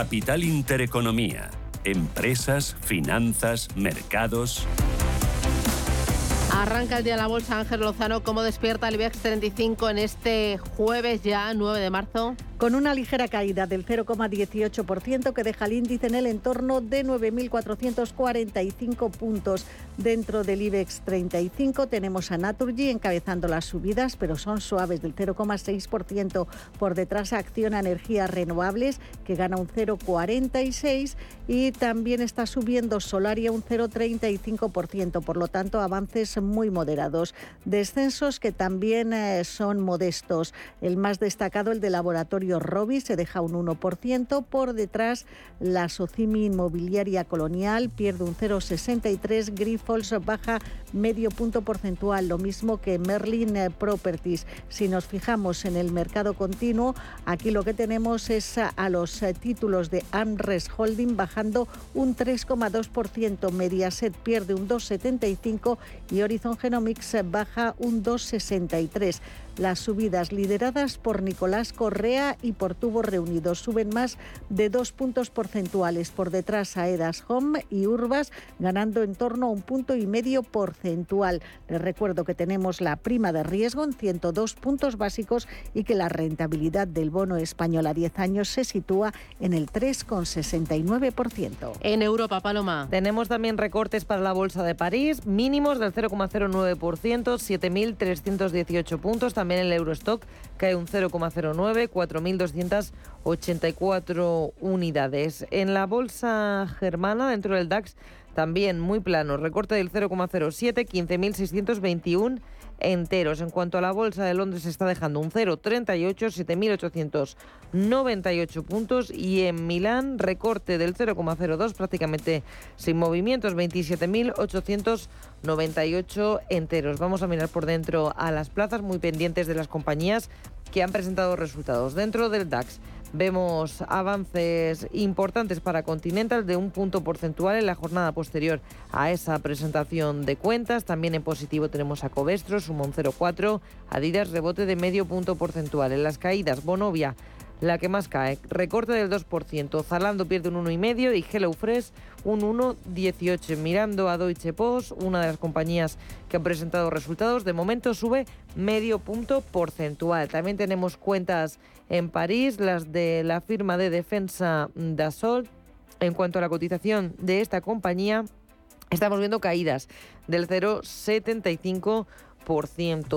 Capital Intereconomía. Empresas, finanzas, mercados. Arranca el día de la bolsa Ángel Lozano. ¿Cómo despierta el IBEX 35 en este jueves ya, 9 de marzo? Con una ligera caída del 0,18% que deja el índice en el entorno de 9.445 puntos. Dentro del IBEX 35 tenemos a Naturgy encabezando las subidas, pero son suaves del 0,6%. Por detrás Acciona Energías Renovables, que gana un 0,46% y también está subiendo Solaria un 0,35%. Por lo tanto, avances muy moderados. Descensos que también eh, son modestos. El más destacado, el de laboratorio Robi se deja un 1%. Por detrás, la Socimi Inmobiliaria Colonial pierde un 0,63. Grifols baja medio punto porcentual, lo mismo que Merlin Properties. Si nos fijamos en el mercado continuo, aquí lo que tenemos es a los títulos de Amres Holding bajando un 3,2%. Mediaset pierde un 2,75 y Horizon Genomics baja un 2,63. Las subidas lideradas por Nicolás Correa y por Tubos Reunidos suben más de dos puntos porcentuales. Por detrás Aedas Home y Urbas ganando en torno a un punto y medio porcentual. Les recuerdo que tenemos la prima de riesgo en 102 puntos básicos y que la rentabilidad del bono español a 10 años se sitúa en el 3,69%. En Europa, Paloma. Tenemos también recortes para la Bolsa de París, mínimos del 0,09%, 7.318 puntos. También el Eurostock cae un 0,09, 4.284 unidades. En la bolsa germana, dentro del DAX, también muy plano, recorte del 0,07, 15.621 enteros. En cuanto a la bolsa de Londres, está dejando un 0,38, 7.898 puntos. Y en Milán, recorte del 0,02, prácticamente sin movimientos, 27.898 enteros. Vamos a mirar por dentro a las plazas, muy pendientes de las compañías que han presentado resultados. Dentro del DAX vemos avances importantes para Continental de un punto porcentual en la jornada posterior a esa presentación de cuentas. También en positivo tenemos a Covestro, suma un 0,4, Adidas rebote de medio punto porcentual. En las caídas, Bonovia la que más cae. Recorte del 2%. Zalando pierde un 1,5% y HelloFresh un 1,18%. Mirando a Deutsche Post, una de las compañías que han presentado resultados, de momento sube medio punto porcentual. También tenemos cuentas en París, las de la firma de defensa Dassault. En cuanto a la cotización de esta compañía, estamos viendo caídas del 0,75%.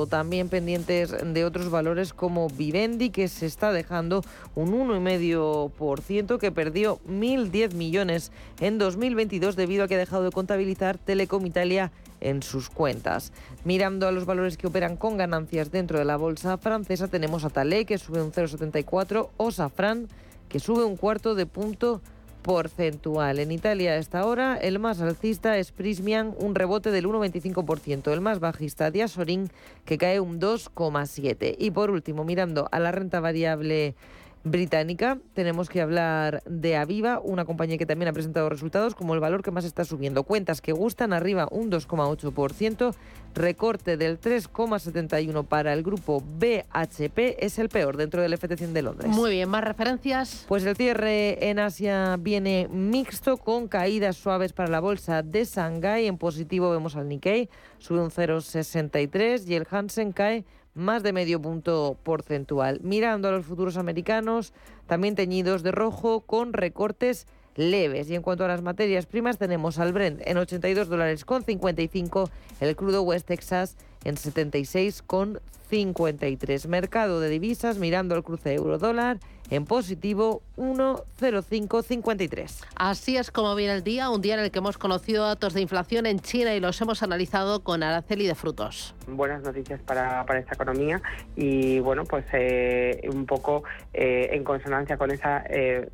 También pendientes de otros valores como Vivendi, que se está dejando un 1,5%, que perdió 1.010 millones en 2022 debido a que ha dejado de contabilizar Telecom Italia en sus cuentas. Mirando a los valores que operan con ganancias dentro de la bolsa francesa, tenemos a Talé, que sube un 0,74, o Safran, que sube un cuarto de punto porcentual. En Italia a esta hora el más alcista es Prismian, un rebote del 1,25%. El más bajista Diasorin, que cae un 2,7%. Y por último, mirando a la renta variable británica. Tenemos que hablar de Aviva, una compañía que también ha presentado resultados como el valor que más está subiendo. Cuentas que gustan arriba un 2,8%, recorte del 3,71 para el grupo BHP, es el peor dentro del FT100 de Londres. Muy bien, más referencias. Pues el cierre en Asia viene mixto con caídas suaves para la bolsa de Shanghái. En positivo vemos al Nikkei, sube un 0,63 y el Hansen cae más de medio punto porcentual. Mirando a los futuros americanos, también teñidos de rojo con recortes leves. Y en cuanto a las materias primas, tenemos al Brent en 82 dólares con 55, el crudo West Texas en 76 con 53. Mercado de divisas, mirando el cruce euro-dólar en positivo 1,0553. Así es como viene el día, un día en el que hemos conocido datos de inflación en China y los hemos analizado con Araceli de Frutos. Buenas noticias para, para esta economía y bueno, pues eh, un poco eh, en consonancia con esa eh,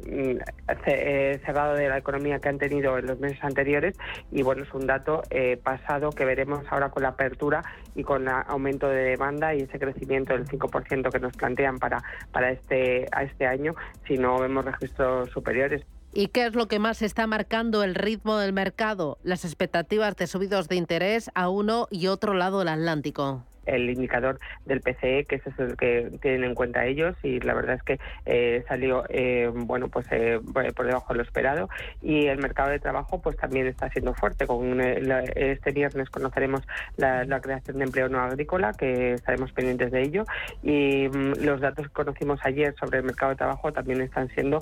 cerrado de la economía que han tenido en los meses anteriores y bueno, es un dato pasado que veremos ahora con la apertura y con el aumento de demanda y ese crecimiento del 5% que nos plantean para, para este, a este año si no vemos registros superiores. ¿Y qué es lo que más está marcando el ritmo del mercado? Las expectativas de subidos de interés a uno y otro lado del Atlántico. El indicador del PCE, que es el que tienen en cuenta ellos y la verdad es que eh, salió eh, bueno pues eh, por debajo de lo esperado y el mercado de trabajo pues también está siendo fuerte. Con este viernes conoceremos la, creación de empleo no agrícola, que estaremos pendientes de ello y mm, los datos que conocimos ayer sobre el mercado de trabajo también están siendo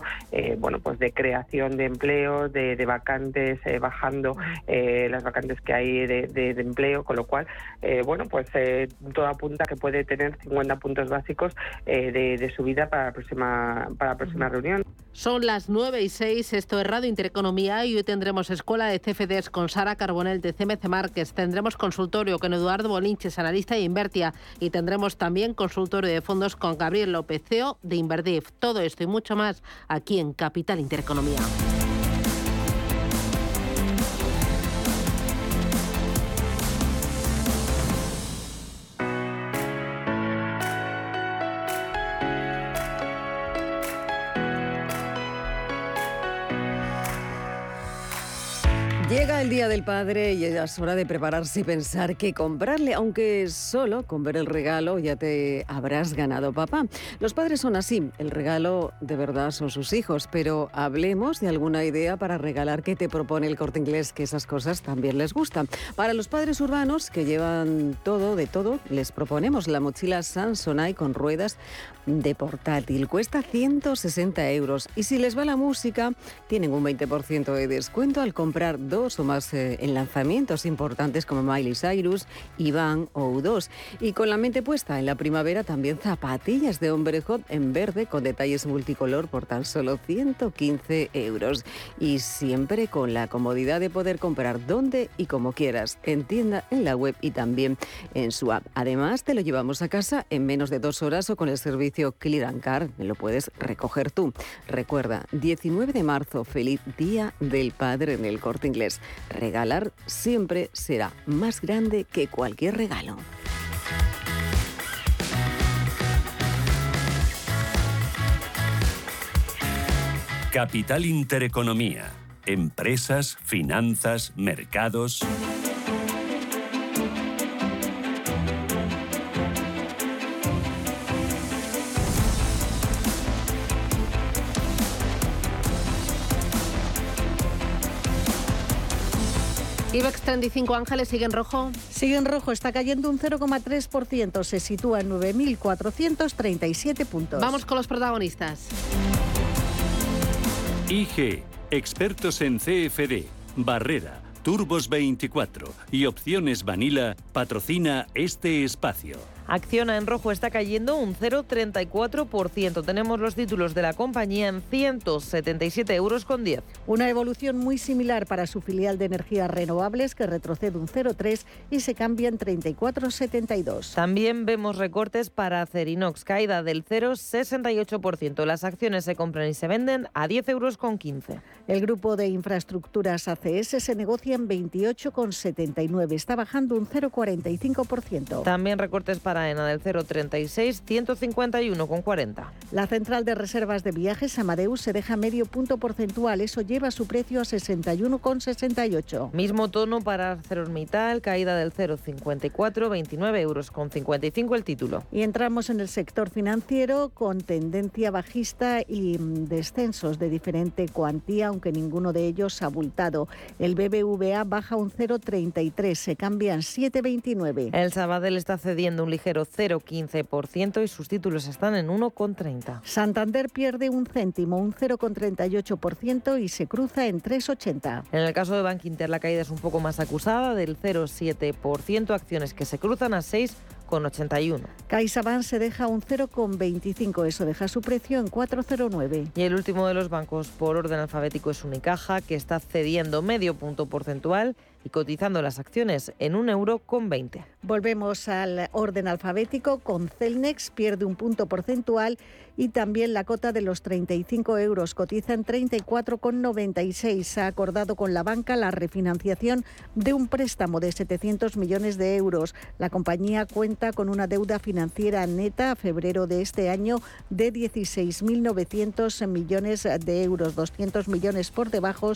bueno pues de creación de empleo, de, vacantes bajando las vacantes que hay de, empleo, con lo cual bueno pues todo apunta que puede tener 50 puntos básicos eh, de, subida para la próxima, para la próxima reunión. Son las 9 y 6, esto es Radio Intereconomía y hoy tendremos escuela de CFDs con Sara Carbonel de CMC Márquez, tendremos consultorio con Eduardo Bolinches, analista de Invertia y tendremos también consultorio de fondos con Gabriel López, CEO de Inverdiv. Todo esto y mucho más aquí en Capital Intereconomía. El Día del Padre y ya es hora de prepararse y pensar qué comprarle, aunque solo con ver el regalo ya te habrás ganado papá. Los padres son así, el regalo de verdad son sus hijos, pero hablemos de alguna idea para regalar que te propone el corte inglés, que esas cosas también les gustan. Para los padres urbanos que llevan todo de todo, les proponemos la mochila Samsonite con ruedas de portátil. Cuesta 160 euros y si les va la música, tienen un 20% de descuento al comprar dos o más eh, en lanzamientos importantes como Miley Cyrus, Iván o U2. Y con la mente puesta en la primavera también zapatillas de hombre hot en verde con detalles multicolor por tan solo 115 euros. Y siempre con la comodidad de poder comprar donde y como quieras, en tienda, en la web y también en su app. Además, te lo llevamos a casa en menos de dos horas o con el servicio Clear and Car. Lo puedes recoger tú. Recuerda, 19 de marzo, feliz Día del Padre en el Corte Inglés. Regalar siempre será más grande que cualquier regalo. Capital Intereconomía. Empresas, finanzas, mercados. IBEX 35 Ángeles sigue en rojo. Sigue en rojo, está cayendo un 0,3%, se sitúa en 9.437 puntos. Vamos con los protagonistas. IG, expertos en CFD, Barrera, Turbos 24 y Opciones Vanilla patrocina este espacio. Acciona en rojo está cayendo un 0,34%. Tenemos los títulos de la compañía en 177 euros con 10. Una evolución muy similar para su filial de energías renovables que retrocede un 0,3 y se cambia en 34,72. También vemos recortes para Acerinox, caída del 0,68%. Las acciones se compran y se venden a 10 euros con 15. El grupo de infraestructuras ACS se negocia en 28,79. Está bajando un 0,45%. También recortes para AENA del 036, 151,40. La central de reservas de viajes Amadeus se deja medio punto porcentual, eso lleva su precio a 61,68. Mismo tono para ArcelorMittal, caída del 0,54, 29 euros con 55 el título. Y entramos en el sector financiero con tendencia bajista y mm, descensos de diferente cuantía, aunque ninguno de ellos ha abultado. El BBVA baja un 0,33, se cambian 7,29. El Sabadell está cediendo un ligero 0,15% y sus títulos están en 1,30. Santander pierde un céntimo, un 0,38% y se cruza en 3,80. En el caso de Bank Inter la caída es un poco más acusada, del 0,7%, acciones que se cruzan a 6 con 81. CaixaBank se deja un 0,25, eso deja su precio en 4,09. Y el último de los bancos por orden alfabético es Unicaja, que está cediendo medio punto porcentual y cotizando las acciones en un euro con 20. Volvemos al orden alfabético con Celnex, pierde un punto porcentual y también la cota de los 35 euros cotiza en 34,96. Ha acordado con la banca la refinanciación de un préstamo de 700 millones de euros. La compañía cuenta con una deuda financiera neta a febrero de este año de 16.900 millones de euros, 200 millones por debajo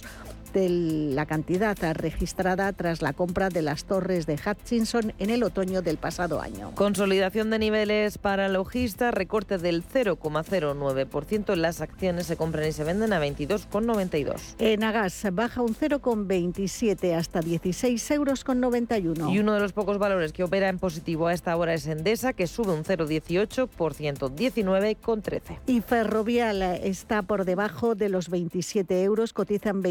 de la cantidad registrada tras la compra de las torres de Hutchinson en el otoño del pasado año. Consolidación de niveles para logistas, recorte del 0,09%. Las acciones se compran y se venden a 22,92. En Agas baja un 0,27 hasta 16 euros con 91. Y uno de los pocos valores que opera en positivo a esta hora es Endesa, que sube un 0,18%, 19,13. Y Ferrovial está por debajo de los 27 euros, cotizan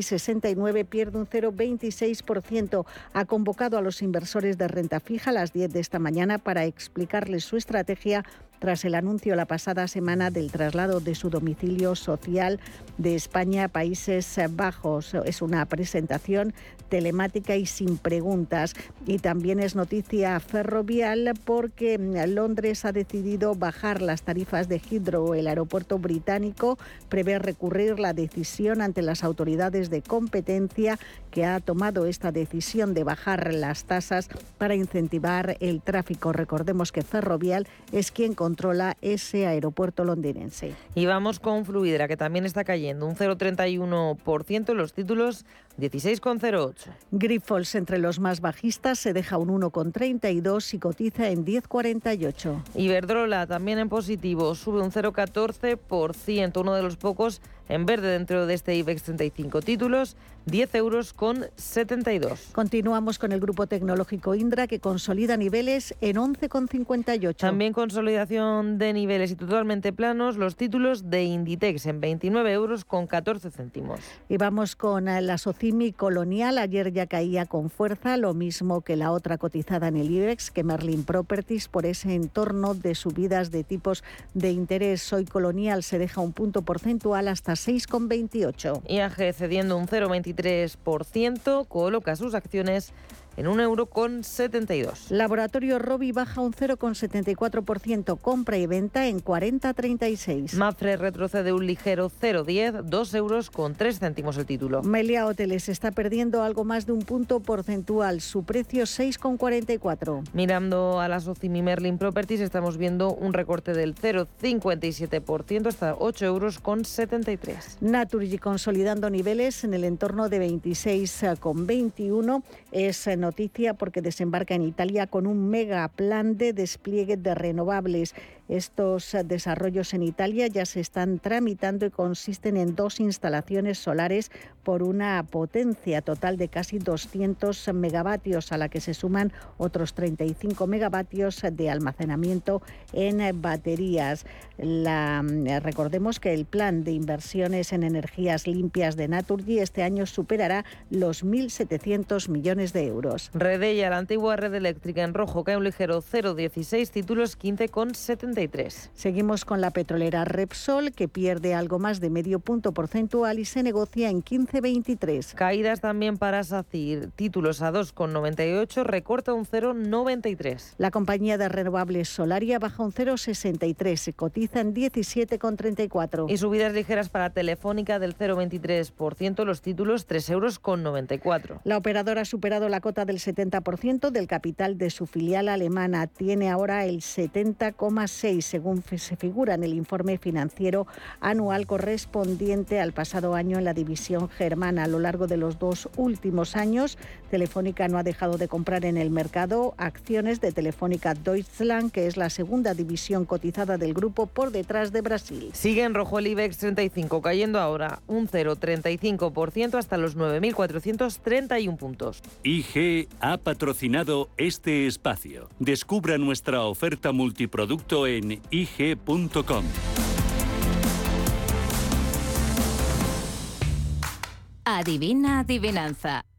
26,69, pierde un 0,26%. Ha convocado a los inversores de renta fija a las 10 de esta mañana para explicarles su estrategia tras el anuncio la pasada semana del traslado de su domicilio social de España a Países Bajos. Es una presentación telemática y sin preguntas. Y también es noticia ferrovial porque Londres ha decidido bajar las tarifas de Heathrow. El aeropuerto británico prevé recurrir la decisión ante las autoridades de competencia que ha tomado esta decisión de bajar las tasas para incentivar el tráfico. Recordemos que Ferrovial es quien controla ese aeropuerto londinense. Y vamos con Fluidra, que también está cayendo un 0,31% en los títulos 16,08. Grifols entre los más bajistas se deja un 1,32 y cotiza en 10,48. Iberdrola también en positivo, sube un 0,14%, uno de los pocos en verde dentro de este IBEX 35 títulos, 10 euros con 72. Continuamos con el grupo tecnológico Indra que consolida niveles en 11,58. También consolidación de niveles y totalmente planos los títulos de Inditex en 29 euros con 14 céntimos. Y vamos con la Socimi Colonial. Ayer ya caía con fuerza, lo mismo que la otra cotizada en el IBEX, que Merlin Properties, por ese entorno de subidas de tipos de interés. Hoy Colonial se deja un punto porcentual hasta 6,28. IAG cediendo un 0,23%, coloca sus acciones en 1,72 euro con Laboratorio Robi baja un 0,74%, compra y venta en 40,36. Mafre retrocede un ligero 0,10, 2 euros con 3 céntimos el título. Melia Hoteles está perdiendo algo más de un punto porcentual, su precio 6,44. Mirando a la Socimi Merlin Properties estamos viendo un recorte del 0,57% hasta 8 euros con 73. Naturgy consolidando niveles en el entorno de 26,21 es noticia porque desembarca en Italia con un mega plan de despliegue de renovables. Estos desarrollos en Italia ya se están tramitando y consisten en dos instalaciones solares por una potencia total de casi 200 megavatios, a la que se suman otros 35 megavatios de almacenamiento en baterías. La, recordemos que el plan de inversiones en energías limpias de Naturgy este año superará los 1.700 millones de euros. Redella, la antigua red eléctrica en rojo, cae un ligero 0,16, títulos 15,70. Seguimos con la petrolera Repsol, que pierde algo más de medio punto porcentual y se negocia en 15,23. Caídas también para SACIR, títulos a 2,98, recorta un 0,93. La compañía de renovables Solaria baja un 0,63, se cotiza en 17,34. Y subidas ligeras para Telefónica del 0,23%, los títulos 3,94 euros. La operadora ha superado la cota del 70% del capital de su filial alemana, tiene ahora el 70,6 según se figura en el informe financiero anual correspondiente al pasado año en la división germana. A lo largo de los dos últimos años, Telefónica no ha dejado de comprar en el mercado acciones de Telefónica Deutschland, que es la segunda división cotizada del grupo por detrás de Brasil. Sigue en rojo el IBEX 35, cayendo ahora un 0,35% hasta los 9.431 puntos. IG ha patrocinado este espacio. Descubra nuestra oferta multiproducto en ig.com. Adivina adivinanza.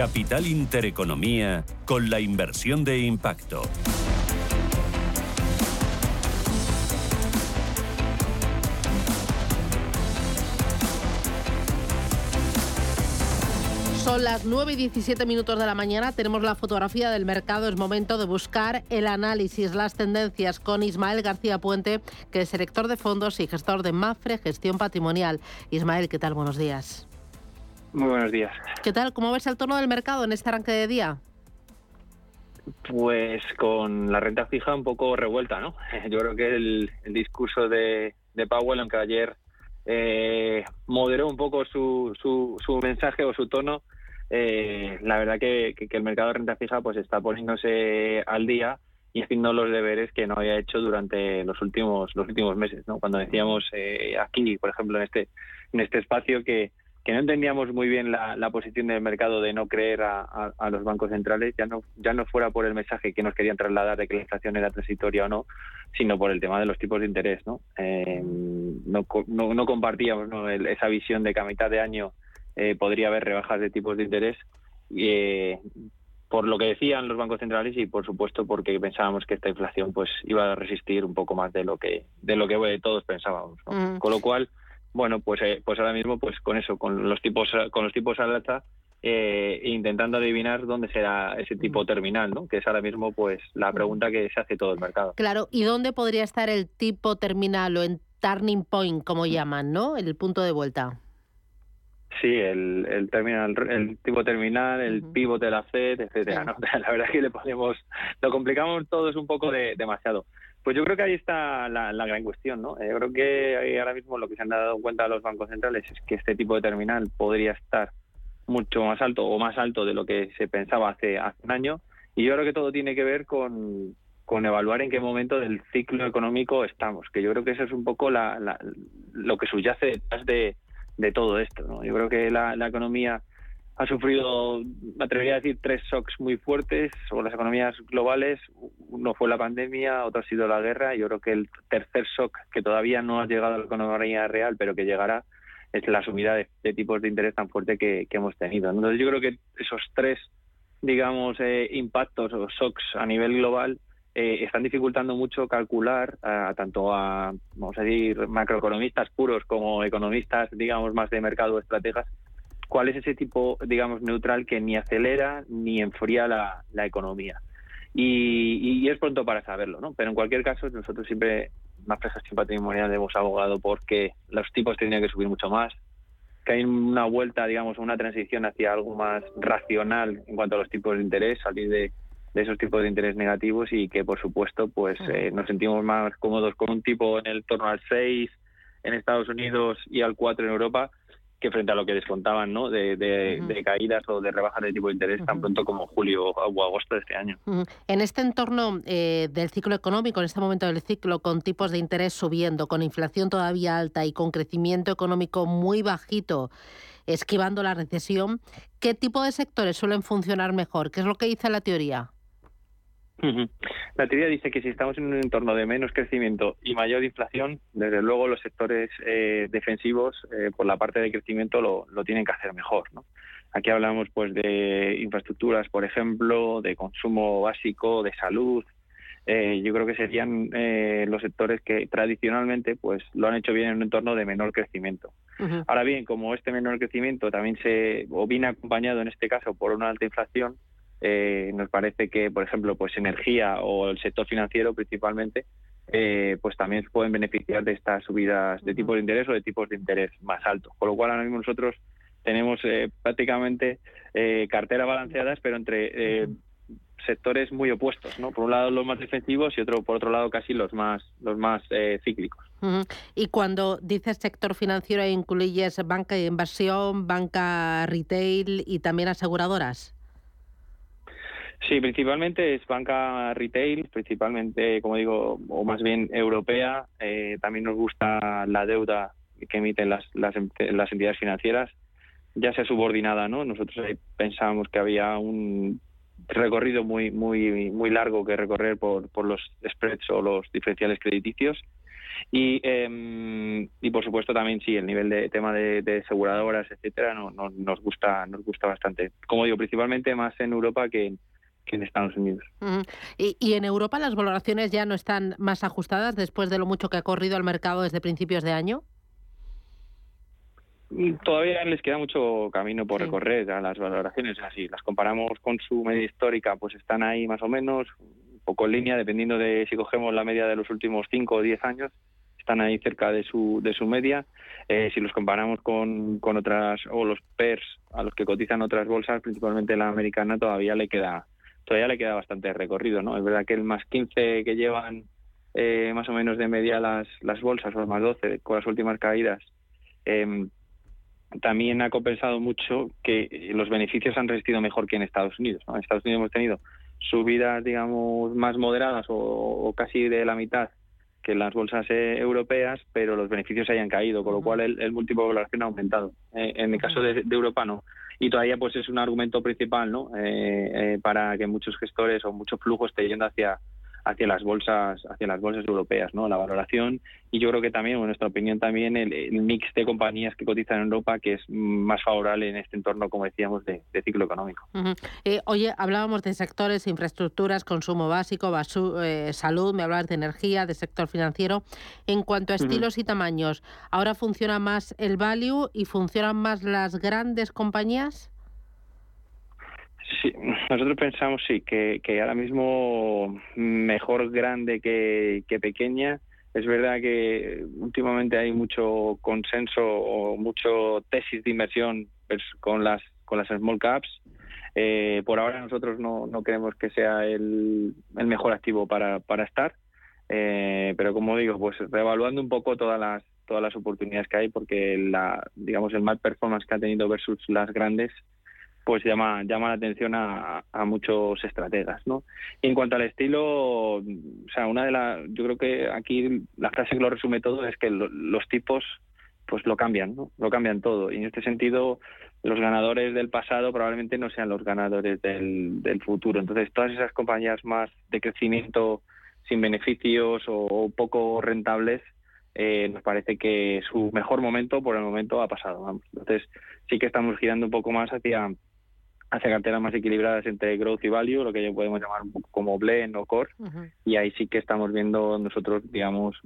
Capital Intereconomía con la inversión de impacto. Son las 9 y 17 minutos de la mañana, tenemos la fotografía del mercado, es momento de buscar el análisis, las tendencias con Ismael García Puente, que es director de fondos y gestor de Mafre Gestión Patrimonial. Ismael, ¿qué tal? Buenos días. Muy buenos días. ¿Qué tal? ¿Cómo ves el tono del mercado en este arranque de día? Pues con la renta fija un poco revuelta, ¿no? Yo creo que el, discurso de, Powell, aunque ayer eh, moderó un poco su, su, mensaje o su tono, eh, la verdad que, el mercado de renta fija pues está poniéndose al día y haciendo los deberes que no había hecho durante los últimos los últimos meses, ¿no? Cuando decíamos eh, aquí, por ejemplo, en este en este espacio que que no entendíamos muy bien la, posición del mercado de no creer a, los bancos centrales, ya no, ya no fuera por el mensaje que nos querían trasladar de que la inflación era transitoria o no, sino por el tema de los tipos de interés. No, eh, no, no, compartíamos esa visión de que a mitad de año eh, podría haber rebajas de tipos de interés. Eh, por lo que decían los bancos centrales y por supuesto porque pensábamos que esta inflación pues iba a resistir un poco más de lo que de lo que todos pensábamos mm. con lo cual bueno, pues, eh, pues ahora mismo, pues con eso, con los tipos, con los tipos al alza, eh, intentando adivinar dónde será ese tipo terminal, ¿no? Que es ahora mismo, pues, la pregunta que se hace todo el mercado. Claro, ¿y dónde podría estar el tipo terminal o en turning point, como llaman, ¿no? El punto de vuelta. Sí, el, el terminal, el tipo terminal, el pivot de la FED, etcétera, ¿no? La verdad es que le ponemos, lo complicamos todos un poco de, demasiado. Pues yo creo que ahí está la, gran cuestión, ¿no? Yo creo que ahora mismo lo que se han dado cuenta los bancos centrales es que este tipo de terminal podría estar mucho más alto o más alto de lo que se pensaba hace, un año. Y yo creo que todo tiene que ver con, evaluar en qué momento del ciclo económico estamos, que yo creo que eso es un poco la, lo que subyace detrás de, todo esto. ¿no? Yo creo que la, la economía ha sufrido, me atrevería a decir, tres shocks muy fuertes, o las economías globales. Uno fue la pandemia, otro ha sido la guerra, yo creo que el tercer shock, que todavía no ha llegado a la economía real, pero que llegará, es la subida de, tipos de interés tan fuerte que, hemos tenido. Entonces yo creo que esos tres, digamos, eh, impactos o shocks a nivel global eh, están dificultando mucho calcular tanto a, vamos a decir, macroeconomistas puros como economistas, digamos, más de mercado o estrategas, cuál es ese tipo, digamos, neutral que ni acelera ni enfría la, economía. Y, es pronto para saberlo, ¿no? Pero en cualquier caso, nosotros siempre, más sin patrimonial, hemos abogado porque los tipos tendrían que subir mucho más, que hay una vuelta, digamos, una transición hacia algo más racional en cuanto a los tipos de interés, salir de, esos tipos de interés negativos y que, por supuesto, pues eh, nos sentimos más cómodos con un tipo en el torno al 6 en Estados Unidos y al 4 en Europa que frente a lo que descontaban ¿no? de, caídas o de rebajas de tipo de interés tan pronto como julio o agosto de este año. En este entorno eh, del ciclo económico, en este momento del ciclo, con tipos de interés subiendo, con inflación todavía alta y con crecimiento económico muy bajito, esquivando la recesión, ¿qué tipo de sectores suelen funcionar mejor? ¿Qué es lo que dice la teoría? La teoría dice que si estamos en un entorno de menos crecimiento y mayor inflación, desde luego los sectores eh, defensivos, eh, por la parte de crecimiento, lo, tienen que hacer mejor. Aquí hablamos pues de infraestructuras, por ejemplo, de consumo básico, de salud. Eh, yo creo que serían los sectores que tradicionalmente pues lo han hecho bien en un entorno de menor crecimiento. Ahora bien, como este menor crecimiento también se o viene acompañado en este caso por una alta inflación, eh, nos parece que, por ejemplo, pues energía o el sector financiero principalmente, eh, pues también pueden beneficiar de estas subidas de tipos de interés o de tipos de interés más altos. Con lo cual, ahora mismo nosotros tenemos eh, prácticamente carteras balanceadas, pero entre sectores muy opuestos, ¿no? Por un lado los más defensivos y otro por otro lado casi los más los más cíclicos. Y cuando dices sector financiero incluyes banca de inversión, banca retail y también aseguradoras. Sí, principalmente es banca retail, principalmente, como digo, o más bien europea. Eh, también nos gusta la deuda que emiten las, las, las, entidades financieras, ya sea subordinada, ¿no? Nosotros ahí pensábamos que había un recorrido muy muy muy largo que recorrer por, por los spreads o los diferenciales crediticios y em, y por supuesto también sí el nivel de tema de, de aseguradoras etcétera no, no, nos gusta nos gusta bastante como digo principalmente más en Europa que Estados Unidos. ¿Y, en Europa las valoraciones ya no están más ajustadas después de lo mucho que ha corrido el mercado desde principios de año? Mm, todavía les queda mucho camino por recorrer a las valoraciones. Así, las comparamos con su media histórica, pues están ahí más o menos, un poco en línea, dependiendo de si cogemos la media de los últimos 5 o 10 años, están ahí cerca de su, de su media. Eh, si los comparamos con, con otras, o los PERS a los que cotizan otras bolsas, principalmente la americana, todavía le queda todavía le queda bastante recorrido, ¿no? Es verdad que el más 15 que llevan eh, más o menos de media las, las bolsas, o el más 12 con las últimas caídas, em, también ha compensado mucho que los beneficios han resistido mejor que en Estados Unidos. En Estados Unidos hemos tenido subidas, digamos, más moderadas o, casi de la mitad que en las bolsas eh, europeas, pero los beneficios hayan caído, con lo cual el, múltiplo de valoración ha aumentado. Eh, en el caso de, de Europa no y todavía pues es un argumento principal ¿no? Eh, eh, para que muchos gestores o mucho flujo esté yendo hacia hacia las bolsas hacia las bolsas europeas no la valoración. Y yo creo que también en nuestra opinión también el, mix de compañías que cotizan en Europa que es más favorable en este entorno como decíamos de, ciclo económico. Eh, oye hablábamos de sectores infraestructuras consumo básico eh, salud me hablabas de energía de sector financiero. En cuanto a estilos y tamaños ahora funciona más el value y funcionan más las grandes compañías Sí, nosotros pensamos sí que, ahora mismo mejor grande que, que pequeña. Es verdad que últimamente hay mucho consenso o mucho tesis de inversión pues, con las con las small caps. Eh, por ahora nosotros no, no creemos que sea el, el mejor activo para, para estar, eh, pero como digo, pues reevaluando un poco todas las todas las oportunidades que hay, porque la digamos el mal performance que ha tenido versus las grandes pues llama llama la atención a, muchos estrategas no y en cuanto al estilo o sea una de las yo creo que aquí la frase que lo resume todo es que los tipos pues lo cambian no lo cambian todo. Y en este sentido los ganadores del pasado probablemente no sean los ganadores del, futuro. Entonces todas esas compañías más de crecimiento sin beneficios o, poco rentables eh, nos parece que su mejor momento por el momento ha pasado. Entonces sí que estamos girando un poco más hacia hacia carteras más equilibradas entre growth y value, lo que podemos llamar como blend o core, y ahí sí que estamos viendo nosotros, digamos,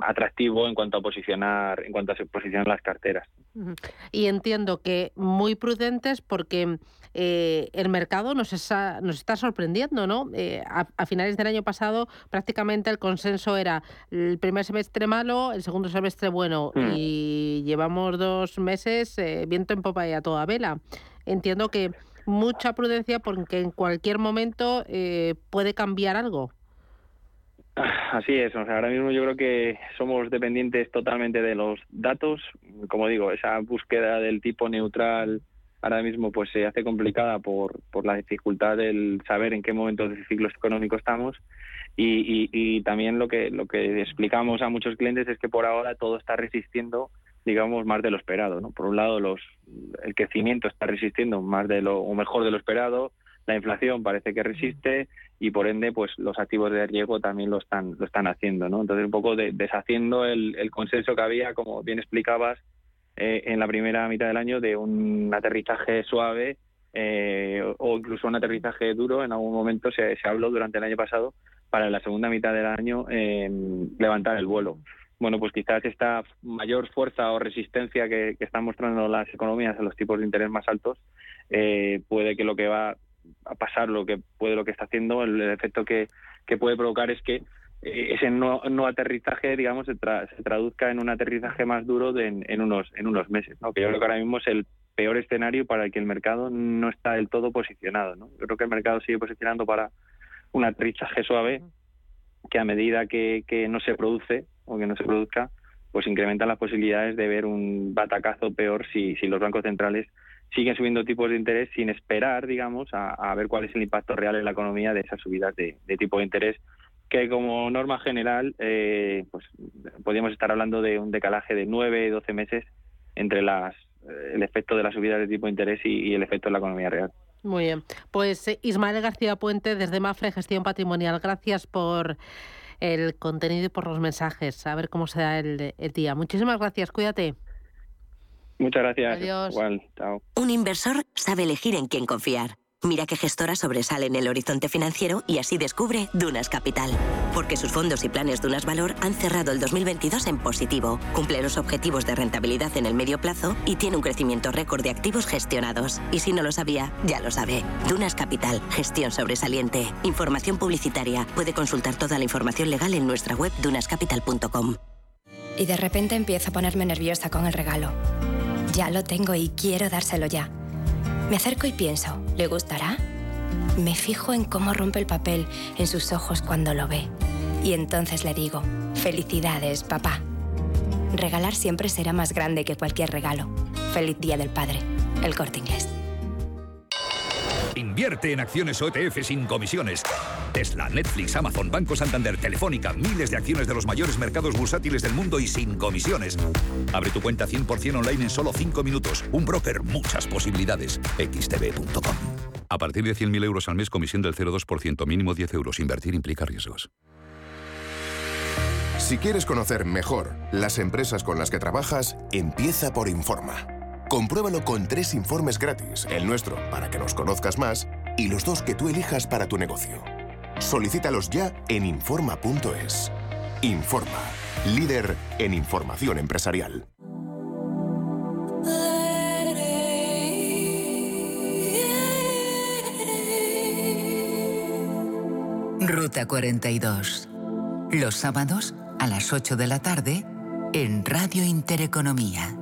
atractivo en cuanto a posicionar, en cuanto a posicionar las carteras. Y entiendo que muy prudentes porque eh, el mercado nos está, nos está sorprendiendo, ¿no? Eh, a, finales del año pasado prácticamente el consenso era el primer semestre malo, el segundo semestre bueno, hmm. y llevamos dos meses eh, viento en popa y a toda vela. Entiendo que mucha prudencia porque en cualquier momento eh, puede cambiar algo. Así es, o sea, ahora mismo yo creo que somos dependientes totalmente de los datos. Como digo, esa búsqueda del tipo neutral ahora mismo pues se hace complicada por, por la dificultad del saber en qué momento del ciclo económico estamos y, y, también lo que lo que explicamos a muchos clientes es que por ahora todo está resistiendo digamos, más de lo esperado. ¿no? Por un lado, los, el crecimiento está resistiendo más de lo, o mejor de lo esperado, la inflación parece que resiste y por ende, pues los activos de riesgo también lo están, lo están haciendo. ¿no? Entonces, un poco deshaciendo el, consenso que había, como bien explicabas, eh, en la primera mitad del año de un aterrizaje suave eh, o incluso un aterrizaje duro. En algún momento se, se habló durante el año pasado para la segunda mitad del año levantar el vuelo bueno, pues quizás esta mayor fuerza o resistencia que, están mostrando las economías a los tipos de interés más altos eh, puede que lo que va a pasar, lo que puede lo que está haciendo, el, efecto que, puede provocar es que eh, ese no, aterrizaje, digamos, se, traduzca en un aterrizaje más duro en, unos en unos meses, ¿no? Que yo creo que ahora mismo es el peor escenario para el que el mercado no está del todo posicionado, ¿no? Yo creo que el mercado sigue posicionando para un aterrizaje suave que a medida que, no se produce o que no se produzca, pues incrementan las posibilidades de ver un batacazo peor si, los bancos centrales siguen subiendo tipos de interés sin esperar, digamos, a, ver cuál es el impacto real en la economía de esas subidas de, tipo de interés, que como norma general, eh, pues podríamos estar hablando de un decalaje de 9, 12 meses entre las, eh, el efecto de las subidas de tipo de interés y, el efecto en la economía real. Muy bien. Pues eh, Ismael García Puente, desde Mafre Gestión Patrimonial, gracias por el contenido y por los mensajes, a ver cómo se da el, día. Muchísimas gracias, cuídate. Muchas gracias. Adiós. Igual, chao. Un inversor sabe elegir en quién confiar. Mira qué gestora sobresale en el horizonte financiero y así descubre Dunas Capital. Porque sus fondos y planes Dunas Valor han cerrado el 2022 en positivo, cumple los objetivos de rentabilidad en el medio plazo y tiene un crecimiento récord de activos gestionados. Y si no lo sabía, ya lo sabe. Dunas Capital, gestión sobresaliente. Información publicitaria. Puede consultar toda la información legal en nuestra web dunascapital.com. Y de repente empiezo a ponerme nerviosa con el regalo. Ya lo tengo y quiero dárselo ya. Me acerco y pienso, ¿le gustará? Me fijo en cómo rompe el papel en sus ojos cuando lo ve. Y entonces le digo, felicidades, papá. Regalar siempre será más grande que cualquier regalo. Feliz Día del Padre. El corte inglés. Invierte en acciones OETF sin comisiones. Tesla, Netflix, Amazon, Banco Santander, Telefónica, miles de acciones de los mayores mercados bursátiles del mundo y sin comisiones. Abre tu cuenta 100% online en solo 5 minutos. Un broker, muchas posibilidades. xtb.com. A partir de 100.000 euros al mes, comisión del 0,2%, mínimo 10 euros. Invertir implica riesgos. Si quieres conocer mejor las empresas con las que trabajas, empieza por Informa. Compruébalo con tres informes gratis, el nuestro para que nos conozcas más y los dos que tú elijas para tu negocio. Solicítalos ya en Informa.es. Informa, líder en información empresarial. Ruta 42. Los sábados a las 8 de la tarde en Radio Intereconomía.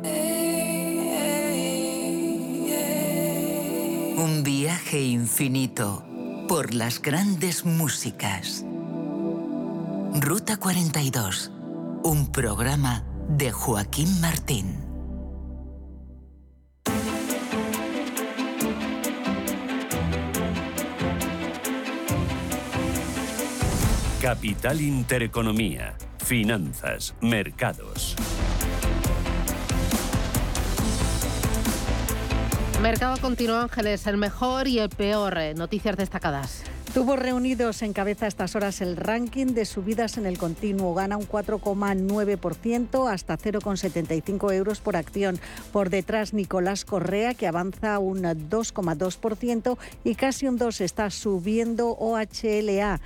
Un viaje infinito por las grandes músicas. Ruta 42, un programa de Joaquín Martín. Capital Intereconomía, Finanzas, Mercados. Mercado continuo, Ángeles, el mejor y el peor. Eh, noticias destacadas. Tubos reunidos encabeza a estas horas el ranking de subidas en el continuo. Gana un 4,9% hasta 0,75 euros por acción. Por detrás Nicolás Correa que avanza un 2,2% y casi un 2 está subiendo OHLA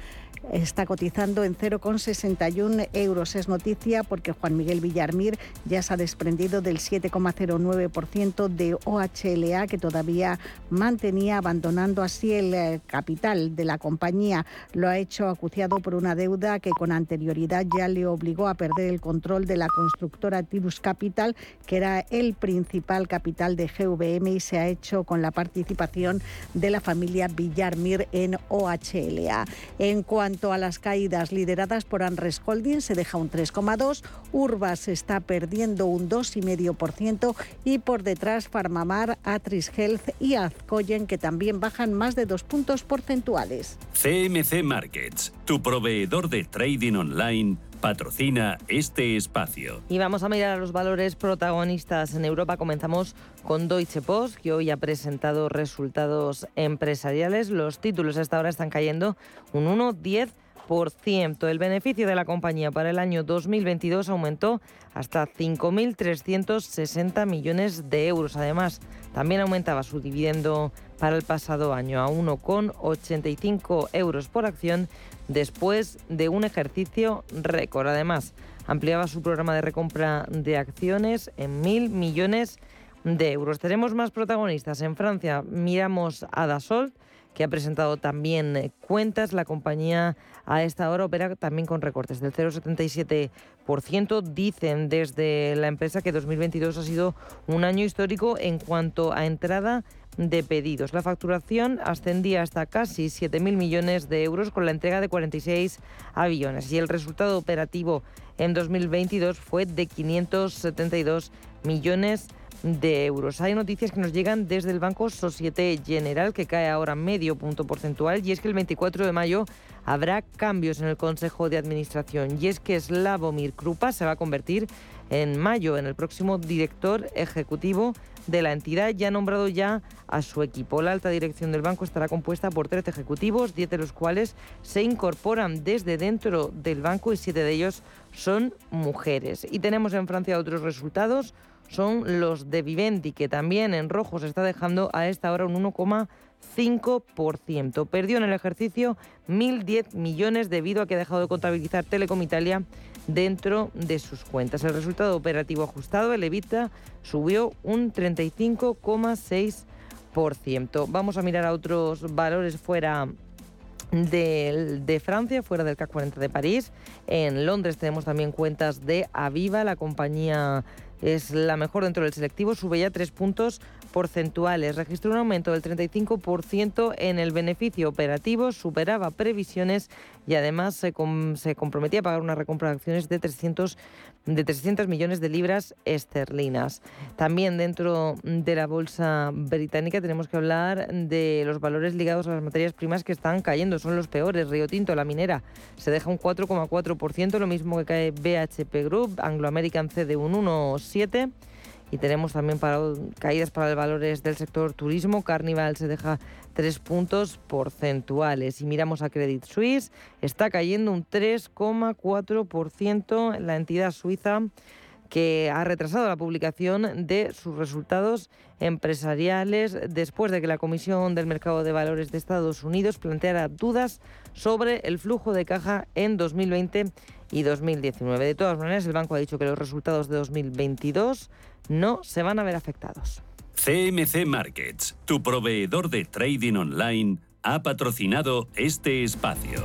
está cotizando en 0,61 euros. Es noticia porque Juan Miguel Villarmir ya se ha desprendido del 7,09% de OHLA que todavía mantenía, abandonando así el eh, capital de la compañía. Lo ha hecho acuciado por una deuda que con anterioridad ya le obligó a perder el control de la constructora Tirus Capital, que era el principal capital de GVM y se ha hecho con la participación de la familia Villarmir en OHLA. En cuanto cuanto a las caídas lideradas por Anres Holding, se deja un 3,2%, Urbas está perdiendo un 2,5% y por detrás Farmamar, Atris Health y Azcoyen, que también bajan más de dos puntos porcentuales. CMC Markets, tu proveedor de trading online patrocina este espacio. Y vamos a mirar a los valores protagonistas en Europa. Comenzamos con Deutsche Post, que hoy ha presentado resultados empresariales. Los títulos hasta ahora están cayendo un 1,10%. El beneficio de la compañía para el año 2022 aumentó hasta 5.360 millones de euros. Además, también aumentaba su dividendo para el pasado año a 1,85 euros por acción después de un ejercicio récord. Además, ampliaba su programa de recompra de acciones en mil millones de euros. Tenemos más protagonistas. En Francia miramos a Dassault, que ha presentado también cuentas. La compañía a esta hora opera también con recortes del 0,77%. Dicen desde la empresa que 2022 ha sido un año histórico en cuanto a entrada de pedidos. La facturación ascendía hasta casi 7.000 millones de euros con la entrega de 46 aviones y el resultado operativo en 2022 fue de 572 millones de euros. Hay noticias que nos llegan desde el Banco Societe General, que cae ahora medio punto porcentual, y es que el 24 de mayo habrá cambios en el Consejo de Administración, y es que Slavomir Krupa se va a convertir en mayo en el próximo director ejecutivo de la entidad ya nombrado ya a su equipo. La alta dirección del banco estará compuesta por 13 ejecutivos, 10 de los cuales se incorporan desde dentro del banco y 7 de ellos son mujeres. Y tenemos en Francia otros resultados, son los de Vivendi, que también en rojo se está dejando a esta hora un 1,5%. Perdió en el ejercicio 1.010 millones debido a que ha dejado de contabilizar Telecom Italia dentro de sus cuentas. El resultado operativo ajustado, el EBITDA, subió un 35,6%. Vamos a mirar a otros valores fuera de, de, Francia, fuera del CAC 40 de París. En Londres tenemos también cuentas de Aviva, la compañía es la mejor dentro del selectivo, sube ya tres puntos porcentuales. Registró un aumento del 35% en el beneficio operativo, superaba previsiones y además se, se comprometía a pagar una recompra de acciones de 300, de 300 millones de libras esterlinas. También dentro de la bolsa británica tenemos que hablar de los valores ligados a las materias primas que están cayendo, son los peores. Río Tinto, la minera, se deja un 4,4%, lo mismo que cae BHP Group, Anglo American de un 1,7%. Y tenemos también caídas para los valores del sector turismo. Carnival se deja tres puntos porcentuales. Y miramos a Credit Suisse, está cayendo un 3,4% la entidad suiza que ha retrasado la publicación de sus resultados empresariales después de que la Comisión del Mercado de Valores de Estados Unidos planteara dudas sobre el flujo de caja en 2020 y 2019. De todas maneras, el banco ha dicho que los resultados de 2022 no se van a ver afectados. CMC Markets, tu proveedor de trading online, ha patrocinado este espacio.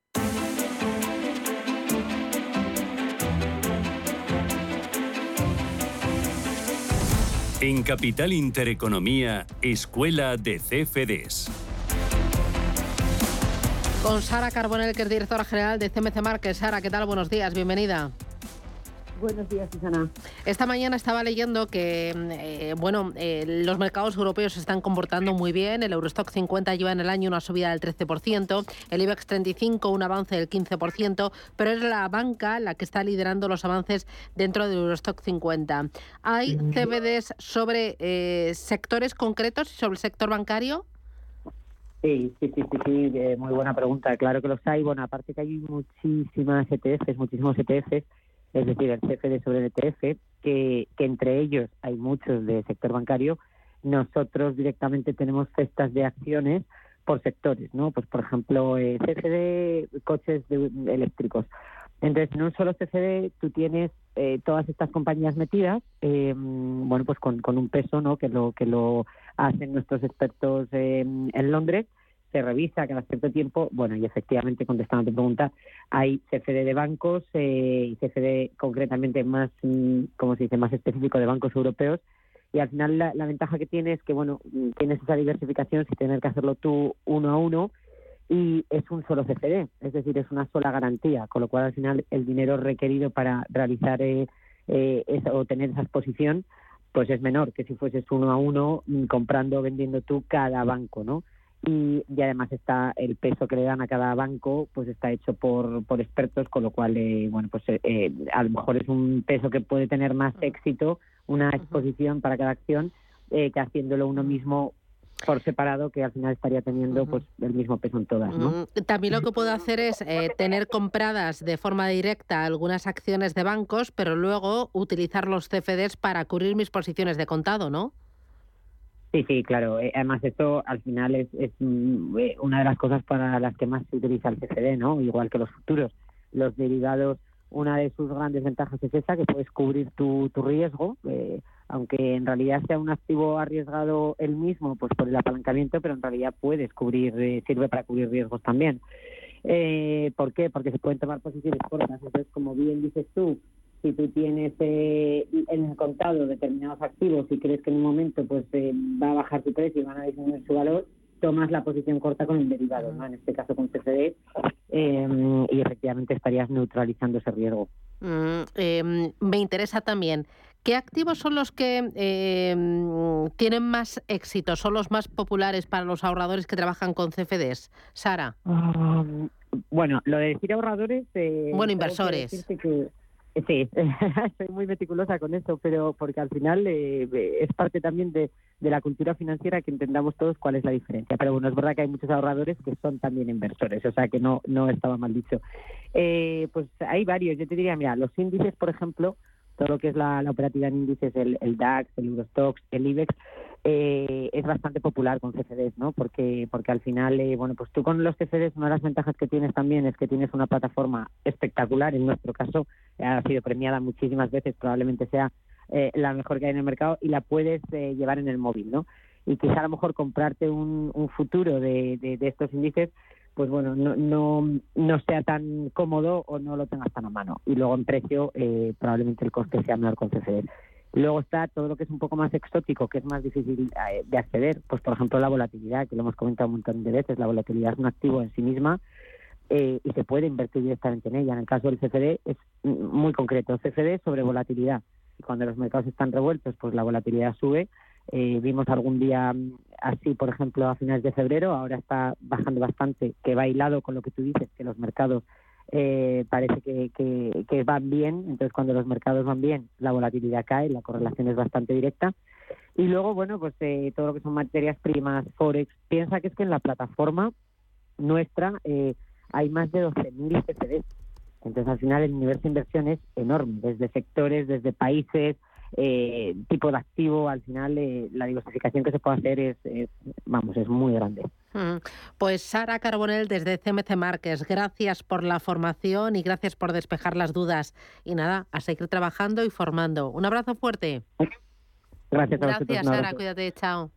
En Capital Intereconomía, Escuela de CFDs. Con Sara Carbonell, que es directora general de CMC Marques. Sara, ¿qué tal? Buenos días, bienvenida. Buenos días, Susana. Esta mañana estaba leyendo que eh, bueno, eh, los mercados europeos se están comportando muy bien. El Eurostock 50 lleva en el año una subida del 13%, el IBEX 35 un avance del 15%, pero es la banca la que está liderando los avances dentro del Eurostock 50. ¿Hay CBDs sobre eh, sectores concretos y sobre el sector bancario? Sí, sí, sí, sí, sí, muy buena pregunta. Claro que los hay. Bueno, aparte que hay muchísimas ETFs, muchísimos ETFs es decir, el CFD sobre el ETF, que, que entre ellos hay muchos de sector bancario, nosotros directamente tenemos cestas de acciones por sectores, ¿no? Pues, por ejemplo, eh, CFD coches eléctricos. Entonces, en un solo CFD tú tienes eh, todas estas compañías metidas, eh, bueno, pues con, con un peso, ¿no? Que lo que lo hacen nuestros expertos en Londres se revisa cada cierto tiempo, bueno, y efectivamente, contestando a tu pregunta, hay CFD de bancos eh, y CFD concretamente más, mm, como se dice, más específico de bancos europeos, y al final la, ventaja que tiene es que, bueno, mm, tienes esa diversificación sin tener que hacerlo tú uno a uno, y es un solo CFD, es decir, es una sola garantía, con lo cual al final el dinero requerido para realizar eh, eh o tener esa exposición, pues es menor que si fueses uno a uno mm, comprando o vendiendo tú cada banco, ¿no? Y, además está el peso que le dan a cada banco pues está hecho por, por expertos con lo cual eh, bueno pues eh, eh, a lo mejor es un peso que puede tener más éxito una exposición para cada acción que haciéndolo uno mismo por separado que al final estaría teniendo pues el mismo peso en todas ¿no? También lo que puedo hacer es tener compradas de forma directa algunas acciones de bancos pero luego utilizar los CFDs para cubrir mis posiciones de contado ¿no? Sí, sí, claro. Eh, además, esto al final es, es mm, eh, una de las cosas para las que más se utiliza el CFD, ¿no? Igual que los futuros. Los derivados, una de sus grandes ventajas es esa, que puedes cubrir tu, riesgo, eh, aunque en realidad sea un activo arriesgado el mismo, pues por el apalancamiento, pero en realidad puedes cubrir, sirve para cubrir riesgos también. ¿Por qué? Porque se pueden tomar posiciones cortas. Entonces, como bien dices tú, si tú tienes eh, en contado determinados activos y crees que en un momento pues eh, va a bajar su precio y van a disminuir su valor, tomas la posición corta con el derivado, ¿no? en este caso con CFD, em, y efectivamente estarías neutralizando ese riesgo. Mm, em, me interesa también, ¿qué activos son los que em, tienen más éxito, son los más populares para los ahorradores que trabajan con CFDs? Sara. Ah, bueno, lo de decir ahorradores... Eh, bueno, inversores. Sí, soy muy meticulosa con eso, pero porque al final eh, es parte también de, la cultura financiera que entendamos todos cuál es la diferencia. Pero bueno, es verdad que hay muchos ahorradores que son también inversores, o sea que no, no estaba mal dicho. Eh, pues hay varios, yo te diría, mira, los índices, por ejemplo, todo lo que es la, operativa en índices, el, el DAX, el Eurostox, el IBEX, eh, es bastante popular con CFDs, ¿no? Porque, porque al final, eh, bueno, pues tú con los CFDs, una de las ventajas que tienes también es que tienes una plataforma espectacular. En nuestro caso, ha sido premiada muchísimas veces, probablemente sea eh, la mejor que hay en el mercado y la puedes llevar en el móvil, ¿no? Y quizá a lo mejor comprarte un, un futuro de, de, de estos índices pues bueno, no, no, no sea tan cómodo o no lo tengas tan a mano. Y luego en precio, eh, probablemente el coste sea menor con CFD. Luego está todo lo que es un poco más exótico, que es más difícil eh, de acceder, pues por ejemplo la volatilidad, que lo hemos comentado un montón de veces, la volatilidad es un activo en sí misma eh, y se puede invertir directamente en ella. En el caso del CFD es muy concreto, CFD sobre volatilidad. Y cuando los mercados están revueltos, pues la volatilidad sube. Eh, vimos algún día mm, así, por ejemplo, a finales de febrero, ahora está bajando bastante, que va hilado con lo que tú dices, que los mercados eh, parece que, que, van bien, entonces cuando los mercados van bien, la volatilidad cae, la correlación es bastante directa. Y luego, bueno, pues eh, todo lo que son materias primas, Forex, piensa que es que en la plataforma nuestra eh, hay más de 12.000 CFDs. Entonces, al final, el universo de inversión es enorme, desde sectores, desde países, eh, tipo de activo, al final eh, la diversificación que se puede hacer es, vamos, es muy grande. Mm. Pues Sara Carbonell desde CMC Márquez, gracias por la formación y gracias por despejar las dudas. Y nada, a seguir trabajando y formando. Un abrazo fuerte. Gracias a Gracias, Sara, cuídate, chao.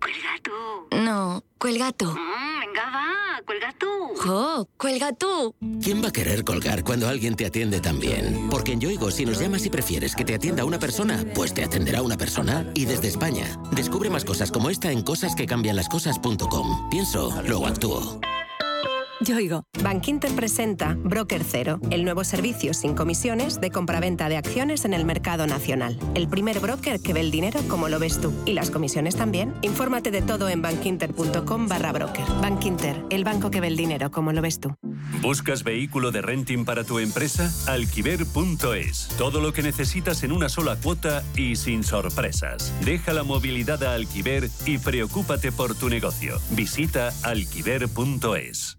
Cuelga tú. No, cuelga tú. Mm, venga, va, cuelga tú. Jo, cuelga tú. ¿Quién va a querer colgar cuando alguien te atiende tan bien? Porque en Yoigo, si nos llamas y prefieres que te atienda una persona, pues te atenderá una persona. Y desde España, descubre más cosas como esta en cosasquecambianlascosas.com. Pienso, luego actúo. Yoigo. Bankinter presenta Broker Cero, el nuevo servicio sin comisiones de compraventa de acciones en el mercado nacional. El primer broker que ve el dinero como lo ves tú. Y las comisiones también. Infórmate de todo en bankinter.com barra broker. Bankinter, el banco que ve el dinero como lo ves tú. ¿Buscas vehículo de renting para tu empresa? Alquiver.es. Todo lo que necesitas en una sola cuota y sin sorpresas. Deja la movilidad a Alquiver y preocúpate por tu negocio. Visita alquiver.es.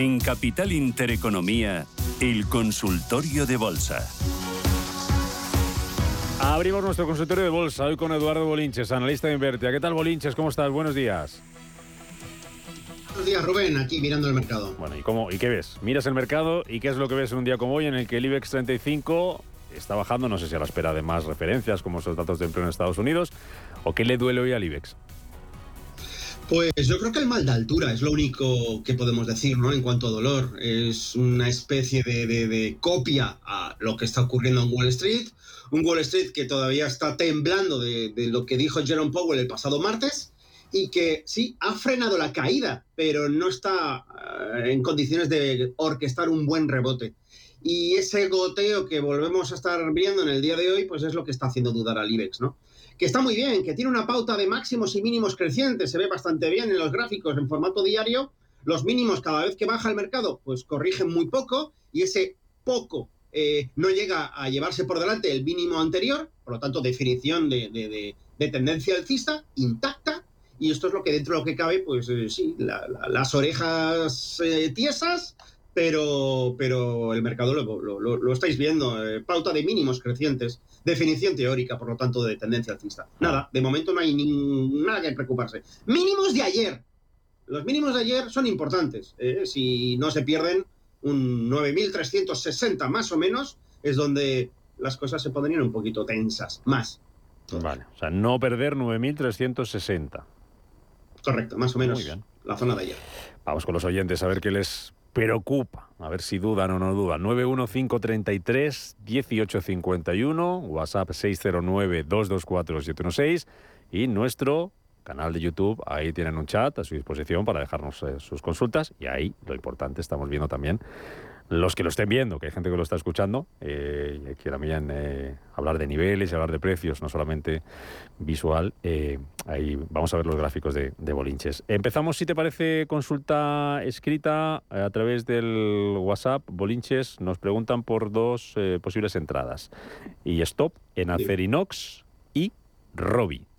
En Capital Intereconomía, el consultorio de bolsa. Abrimos nuestro consultorio de bolsa hoy con Eduardo Bolinches, analista de Invertia. ¿Qué tal, Bolinches? ¿Cómo estás? Buenos días. Buenos días, Rubén, aquí mirando el mercado. Bueno, ¿y, cómo, ¿y qué ves? Miras el mercado y qué es lo que ves en un día como hoy en el que el IBEX 35 está bajando, no sé si a la espera de más referencias como esos datos de empleo en Estados Unidos, o qué le duele hoy al IBEX. Pues yo creo que el mal de altura es lo único que podemos decir, ¿no? En cuanto a dolor, es una especie de, copia a lo que está ocurriendo en Wall Street, un Wall Street que todavía está temblando de, lo que dijo Jerome Powell el pasado martes y que sí ha frenado la caída, pero no está eh, en condiciones de orquestar un buen rebote. Y ese goteo que volvemos a estar viendo en el día de hoy, pues es lo que está haciendo dudar al IBEX, ¿no? Que está muy bien, que tiene una pauta de máximos y mínimos crecientes, se ve bastante bien en los gráficos en formato diario. Los mínimos cada vez que baja el mercado, pues corrigen muy poco y ese poco eh, no llega a llevarse por delante el mínimo anterior, por lo tanto definición de, tendencia alcista intacta. Y esto es lo que dentro de lo que cabe, pues eh, sí, las orejas eh, tiesas, pero, pero el mercado lo, lo, estáis viendo. Pauta de mínimos crecientes, definición teórica, por lo tanto, de tendencia alcista. Nada, de momento no hay nada que preocuparse. Mínimos de ayer. Los mínimos de ayer son importantes. Eh, si no se pierden, un 9.360 más o menos es donde las cosas se pondrían un poquito tensas, más. Vale, o sea, no perder 9.360. Correcto, más o menos la zona de ayer. Vamos con los oyentes a ver qué les preocupa. A ver si dudan o no dudan. 91533-1851, WhatsApp 609-224-716 y nuestro canal de YouTube. Ahí tienen un chat a su disposición para dejarnos eh, sus consultas y ahí lo importante estamos viendo también los que lo estén viendo, que hay gente que lo está escuchando, eh, y quiera también eh, hablar de niveles y hablar de precios, no solamente visual, eh, ahí vamos a ver los gráficos de, de, Bolinches. Empezamos, si te parece, consulta escrita a través del WhatsApp. Bolinches nos preguntan por dos posibles entradas. Y stop en Acerinox y Robi.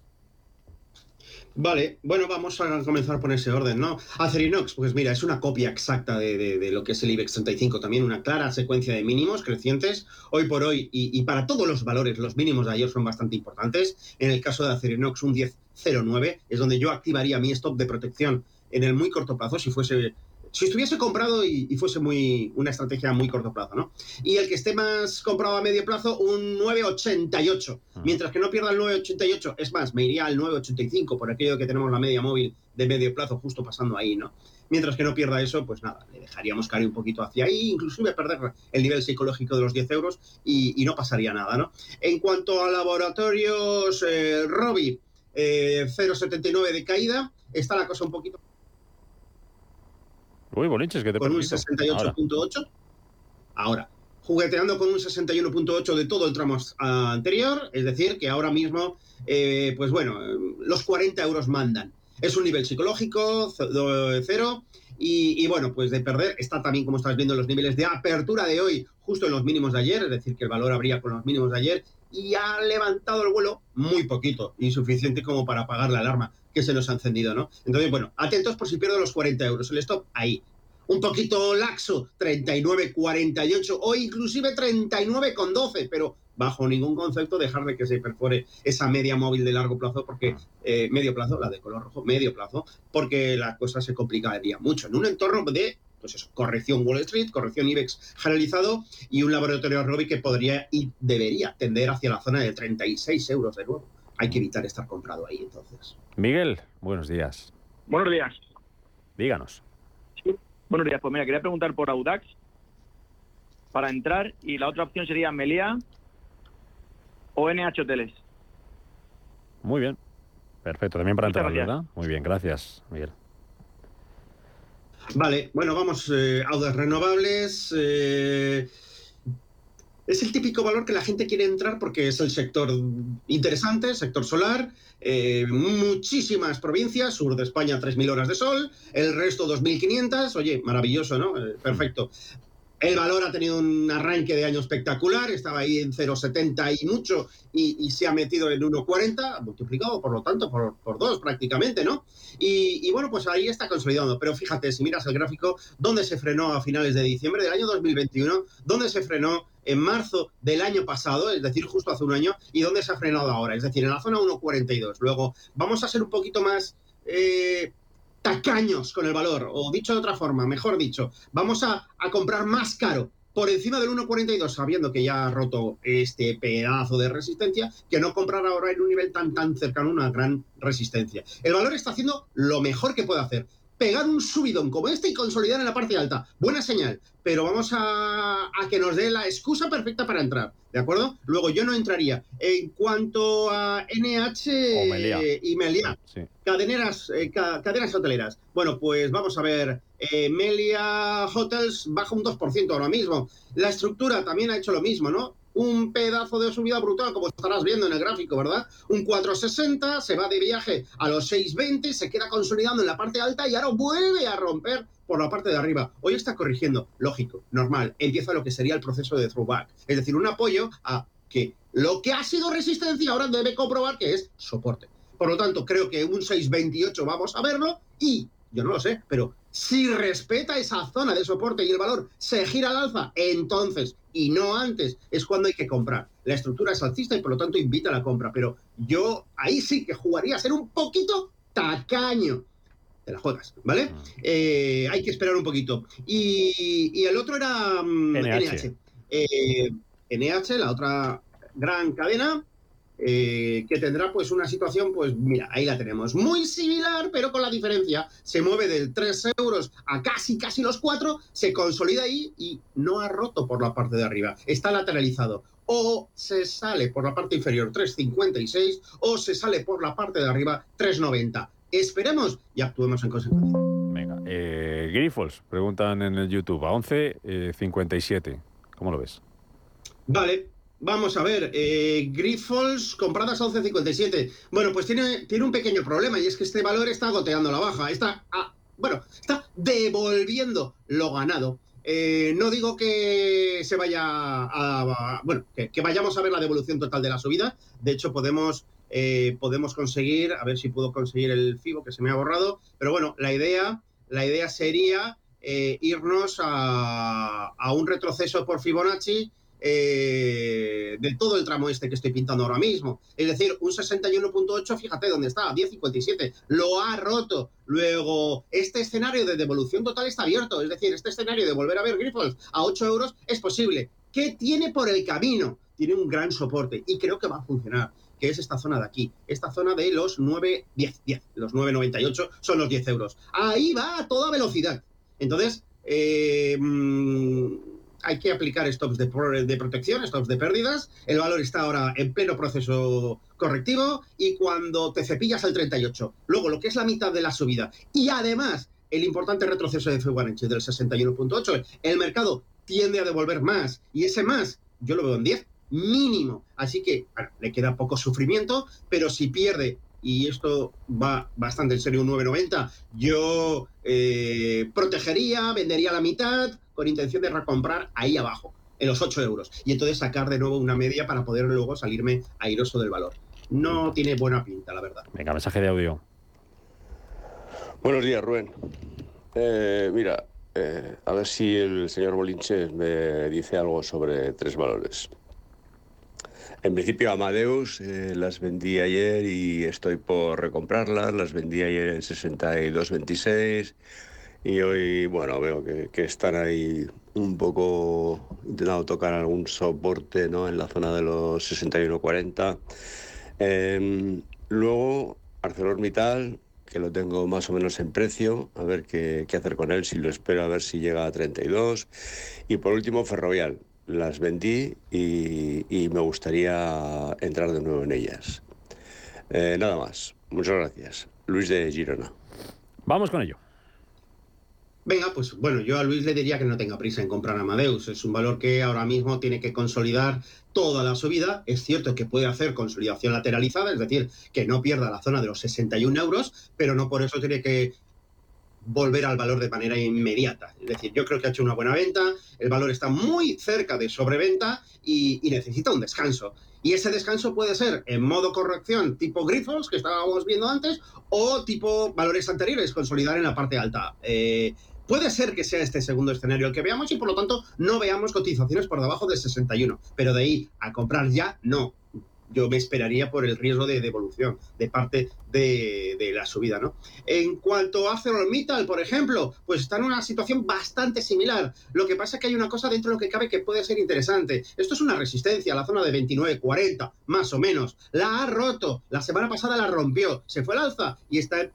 Vale, bueno, vamos a comenzar por ese orden, ¿no? Acerinox, pues mira, es una copia exacta de, lo que es el IBEX 35, también una clara secuencia de mínimos crecientes, hoy por hoy, y, para todos los valores, los mínimos de ayer son bastante importantes. En el caso de Acerinox, un 10.09 es donde yo activaría mi stop de protección en el muy corto plazo si fuese si estuviese comprado y, y, fuese muy una estrategia muy corto plazo, ¿no? Y el que esté más comprado a medio plazo, un 9,88. Mientras que no pierda el 9,88, es más, me iría al 9,85 por aquello que tenemos la media móvil de medio plazo justo pasando ahí, ¿no? Mientras que no pierda eso, pues nada, le dejaríamos caer un poquito hacia ahí, inclusive perder el nivel psicológico de los 10 euros y, y no pasaría nada, ¿no? En cuanto a laboratorios, eh, Robi, eh, 0,79 de caída, está la cosa un poquito Uy, Bolinches, que te Con un 68.8. Ahora, jugueteando con un 61.8 de todo el tramo anterior, es decir, que ahora mismo, eh, pues bueno, los 40 euros mandan. Es un nivel psicológico, cero, y, y, bueno, pues de perder, está también, como estás viendo, los niveles de apertura de hoy, justo en los mínimos de ayer, es decir, que el valor habría con los mínimos de ayer, y ha levantado el vuelo muy poquito, insuficiente como para apagar la alarma que se nos ha encendido, ¿no? Entonces, bueno, atentos por si pierdo los 40 euros. El stop ahí. Un poquito laxo, 39,48 o inclusive 39,12, pero bajo ningún concepto dejar de que se perfore esa media móvil de largo plazo, porque eh, medio plazo, la de color rojo, medio plazo, porque la cosa se complicaría mucho en un entorno de pues eso, corrección Wall Street, corrección IBEX generalizado y un laboratorio Robi que podría y debería tender hacia la zona de 36 euros de nuevo. Hay que evitar estar comprado ahí entonces. Miguel, buenos días. Buenos días. Díganos. Sí, buenos días. Pues mira, quería preguntar por Audax para entrar y la otra opción sería Melia o NH Hoteles. Muy bien. Perfecto, también para entrar, ¿verdad? Muy bien, gracias, Miguel. Vale, bueno, vamos, eh, Audax Renovables. Eh, es el típico valor que la gente quiere entrar porque es el sector interesante, sector solar, eh, muchísimas provincias, sur de España 3.000 horas de sol, el resto 2.500, oye, maravilloso, ¿no? Eh, perfecto. El valor ha tenido un arranque de año espectacular, estaba ahí en 0,70 y mucho y, se ha metido en 1,40, multiplicado por lo tanto por, dos prácticamente, ¿no? Y, y, bueno, pues ahí está consolidando. Pero fíjate, si miras el gráfico, ¿dónde se frenó a finales de diciembre del año 2021? ¿Dónde se frenó en marzo del año pasado, es decir, justo hace un año? ¿Y dónde se ha frenado ahora? Es decir, en la zona 1,42. Luego, vamos a ser un poquito más... Eh, tacaños con el valor, o dicho de otra forma, mejor dicho, vamos a, a comprar más caro por encima del 1,42, sabiendo que ya ha roto este pedazo de resistencia, que no comprar ahora en un nivel tan tan cercano una gran resistencia. El valor está haciendo lo mejor que puede hacer. Pegar un subidón como este y consolidar en la parte alta. Buena señal, pero vamos a, a que nos dé la excusa perfecta para entrar. ¿De acuerdo? Luego yo no entraría. En cuanto a NH Melia. y Melia, sí. cadeneras, eh, ca cadenas hoteleras. Bueno, pues vamos a ver. Eh, Melia Hotels baja un 2% ahora mismo. La estructura también ha hecho lo mismo, ¿no? Un pedazo de subida brutal, como estarás viendo en el gráfico, ¿verdad? Un 460, se va de viaje a los 620, se queda consolidando en la parte alta y ahora vuelve a romper por la parte de arriba. Hoy está corrigiendo, lógico, normal. Empieza lo que sería el proceso de throwback, es decir, un apoyo a que lo que ha sido resistencia ahora debe comprobar que es soporte. Por lo tanto, creo que un 628 vamos a verlo y yo no lo sé, pero si respeta esa zona de soporte y el valor se gira al alza, entonces, y no antes, es cuando hay que comprar. La estructura es alcista y por lo tanto invita a la compra, pero yo ahí sí que jugaría a ser un poquito tacaño. Te la juegas, ¿vale? Eh, hay que esperar un poquito. Y, y el otro era um, NH. NH. Eh, NH, la otra gran cadena, eh, que tendrá pues una situación, pues mira, ahí la tenemos, muy similar, pero con la diferencia, se mueve del 3 euros a casi, casi los 4, se consolida ahí y no ha roto por la parte de arriba, está lateralizado. O se sale por la parte inferior 3,56 o se sale por la parte de arriba 3,90. Esperemos y actuemos en consecuencia. Venga, eh, Grifols, preguntan en el YouTube, a 11.57, ¿cómo lo ves? Vale, Vamos a ver, eh, compradas a 11.57. Bueno, pues tiene, tiene un pequeño problema y es que este valor está goteando la baja. Está, ah, bueno, está devolviendo lo ganado. Eh, no digo que se vaya a, bueno, que, que, vayamos a ver la devolución total de la subida. De hecho, podemos, eh, podemos conseguir, a ver si puedo conseguir el FIBO que se me ha borrado. Pero bueno, la idea, la idea sería eh, irnos a, a un retroceso por Fibonacci eh, de todo el tramo este que estoy pintando ahora mismo. Es decir, un 61.8, fíjate dónde está, 10.57, lo ha roto. Luego, este escenario de devolución total está abierto, es decir, este escenario de volver a ver Grifols a 8 euros es posible. ¿Qué tiene por el camino? Tiene un gran soporte y creo que va a funcionar que es esta zona de aquí, esta zona de los 9, 10, 10, los 9,98 son los 10 euros. Ahí va a toda velocidad. Entonces, eh, mm, hay que aplicar stops de, protección, stops de pérdidas. El valor está ahora en pleno proceso correctivo y cuando te cepillas al 38, luego lo que es la mitad de la subida y además el importante retroceso de Fibonacci del 61.8, el mercado tiende a devolver más y ese más yo lo veo en 10 mínimo. Así que le queda poco sufrimiento, pero si pierde, y esto va bastante en serio, un 9,90, yo eh, protegería, vendería la mitad con intención de recomprar ahí abajo, en los 8 euros, y entonces sacar de nuevo una media para poder luego salirme airoso del valor. No tiene buena pinta, la verdad. Venga, mensaje de audio. Buenos días, Rubén. Eh, mira, eh, a ver si el señor Bolinches me dice algo sobre tres valores. En principio Amadeus eh, las vendí ayer y estoy por recomprarlas, las vendí ayer en 62.26 y hoy, bueno, veo que, están ahí un poco intentando tocar algún soporte ¿no? en la zona de los 61.40. Em, luego ArcelorMittal, que lo tengo más o menos en precio, a ver qué, hacer con él, si lo espero a ver si llega a 32. Y por último Ferrovial, las vendí y, me gustaría entrar de nuevo en ellas. Eh, nada más. Muchas gracias. Luis de Girona. Vamos con ello. Venga, pues bueno, yo a Luis le diría que no tenga prisa en comprar Amadeus. Es un valor que ahora mismo tiene que consolidar toda la subida. Es cierto que puede hacer consolidación lateralizada, es decir, que no pierda la zona de los 61 euros, pero no por eso tiene que volver al valor de manera inmediata. Es decir, yo creo que ha hecho una buena venta, el valor está muy cerca de sobreventa y, necesita un descanso. Y ese descanso puede ser en modo corrección tipo grifos, que estábamos viendo antes, o tipo valores anteriores, consolidar en la parte alta. Eh, puede ser que sea este segundo escenario el que veamos y por lo tanto no veamos cotizaciones por debajo de 61, pero de ahí a comprar ya, no yo me esperaría por el riesgo de devolución de parte de, la subida, ¿no? En cuanto a ArcelorMittal, por ejemplo, pues está en una situación bastante similar. Lo que pasa es que hay una cosa dentro de lo que cabe que puede ser interesante. Esto es una resistencia, la zona de 29-40, más o menos. La ha roto. La semana pasada la rompió. Se fue al alza y está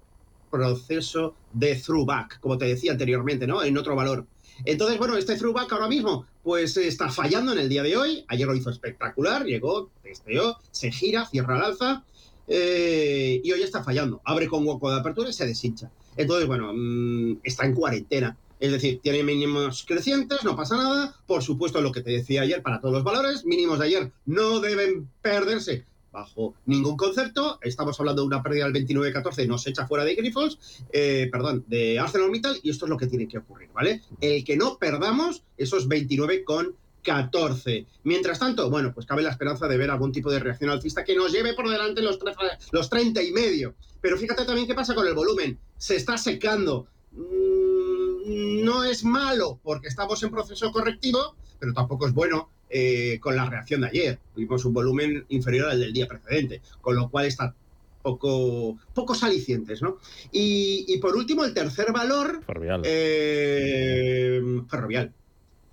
proceso de throwback, como te decía anteriormente, ¿no? En otro valor. Entonces, bueno, este throwback ahora mismo, pues está fallando en el día de hoy. Ayer lo hizo espectacular, llegó, testeó, se gira, cierra el alza. Eh, y hoy está fallando. Abre con hueco de apertura y se deshincha. Entonces, bueno, mm, está en cuarentena. Es decir, tiene mínimos crecientes, no pasa nada. Por supuesto, lo que te decía ayer para todos los valores, mínimos de ayer no deben perderse bajo ningún concepto. Estamos hablando de una pérdida del 29-14, nos echa fuera de Grifols, eh, perdón, de ArcelorMittal, y esto es lo que tiene que ocurrir, ¿vale? El que no perdamos esos 29 con 14. Mientras tanto, bueno, pues cabe la esperanza de ver algún tipo de reacción alcista que nos lleve por delante los, los 30 y medio. Pero fíjate también qué pasa con el volumen. Se está secando. Mm, no es malo porque estamos en proceso correctivo, pero tampoco es bueno eh, con la reacción de ayer. Tuvimos un volumen inferior al del día precedente, con lo cual está poco, pocos alicientes, ¿no? Y, por último, el tercer valor... Ferrovial. Eh, ferrovial.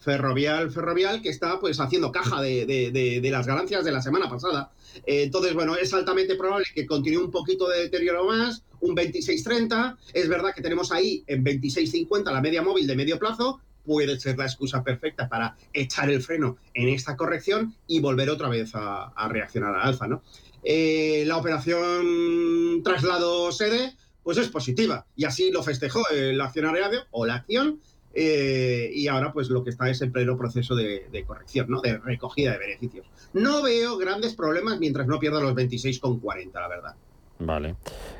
Ferrovial, Ferrovial, que está pues haciendo caja de, las ganancias de la semana pasada. Eh, entonces, bueno, es altamente probable que continúe un poquito de deterioro más, un 26.30. Es verdad que tenemos ahí en 26.50 la media móvil de medio plazo, puede ser la excusa perfecta para echar el freno en esta corrección y volver otra vez a, reaccionar al alza, ¿no? Eh, la operación traslado sede, pues es positiva y así lo festejó el accionariado o la acción eh, y ahora pues lo que está es en pleno proceso de, corrección, ¿no? De recogida de beneficios. No veo grandes problemas mientras no pierda los 26,40, la verdad. Vale.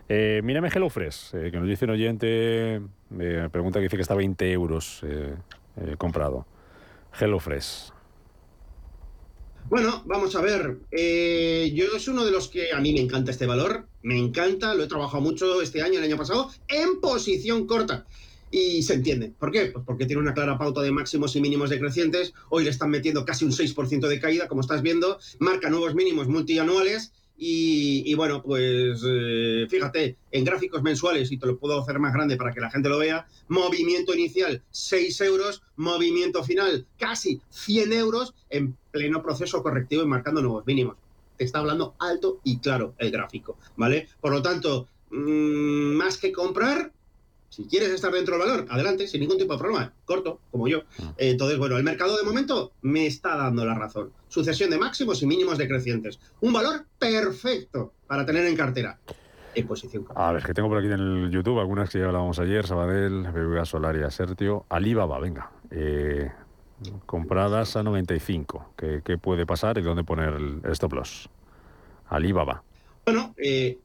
Eh, mírame HelloFresh, eh, que nos dice un oyente, me pregunta que dice que está a 20 euros eh, comprado. HelloFresh. Bueno, vamos a ver. yo es uno de los que a mí me encanta este valor. Me encanta, lo he trabajado mucho este año, el año pasado, en posición corta. Y se entiende. ¿Por qué? Pues porque tiene una clara pauta de máximos y mínimos decrecientes. Hoy le están metiendo casi un 6% de caída, como estás viendo. Marca nuevos mínimos multianuales. Y, y bueno, pues eh, fíjate, en gráficos mensuales, y te lo puedo hacer más grande para que la gente lo vea, movimiento inicial 6 euros, movimiento final casi 100 euros en pleno proceso correctivo y marcando nuevos mínimos. Te está hablando alto y claro el gráfico, ¿vale? Por lo tanto, mm, más que comprar, si quieres estar dentro del valor, adelante, sin ningún tipo de problema, corto, como yo. Eh, entonces, bueno, el mercado de momento me está dando la razón. Sucesión de máximos y mínimos decrecientes. Un valor perfecto para tener en cartera. En posición. A ver, que tengo por aquí en el YouTube algunas que ya hablábamos ayer, Sabadell, BBVA Solaria, Sertio, Alibaba, venga. Eh, compradas a 95. ¿Qué, ¿Qué, puede pasar y dónde poner el stop loss? Alibaba. Bueno, eh,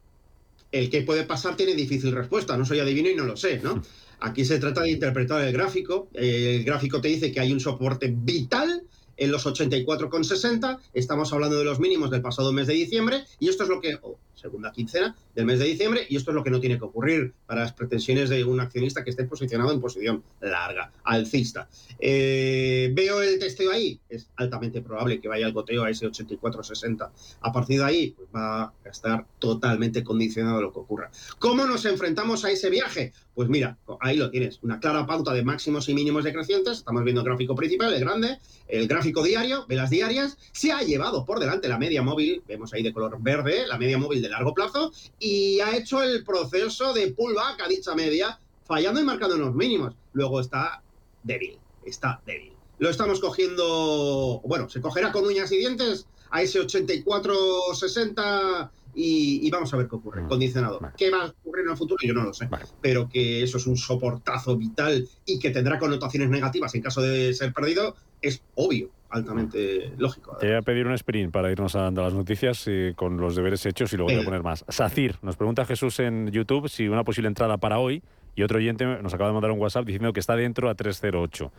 el que puede pasar tiene difícil respuesta. No soy adivino y no lo sé, ¿no? Aquí se trata de interpretar el gráfico. El gráfico te dice que hay un soporte vital en los 84,60. Estamos hablando de los mínimos del pasado mes de diciembre y esto es lo que, oh, segunda quincena del mes de diciembre, y esto es lo que no tiene que ocurrir para las pretensiones de un accionista que esté posicionado en posición larga, alcista. Eh, ¿Veo el testeo ahí? Es altamente probable que vaya el goteo a ese 84,60. A partir de ahí, pues va a estar totalmente condicionado lo que ocurra. ¿Cómo nos enfrentamos a ese viaje? Pues mira, ahí lo tienes, una clara pauta de máximos y mínimos decrecientes. Estamos viendo el gráfico principal, el grande, el gráfico diario, velas diarias. Se ha llevado por delante la media móvil, vemos ahí de color verde, la media móvil de largo plazo, y ha hecho el proceso de pullback a dicha media, fallando y marcando unos mínimos. Luego está débil, está débil. Lo estamos cogiendo, bueno, se cogerá con uñas y dientes a ese 84-60 y, y, vamos a ver qué ocurre. Condicionado. Vale. ¿Qué va a ocurrir en el futuro? Yo no lo sé. Vale. Pero que eso es un soportazo vital y que tendrá connotaciones negativas en caso de ser perdido, es obvio, altamente lógico. Te voy a pedir un sprint para irnos a las noticias eh, con los deberes hechos y luego voy a poner más. Sacir, nos pregunta Jesús en YouTube si una posible entrada para hoy y otro oyente nos acaba de mandar un WhatsApp diciendo que está dentro a 308.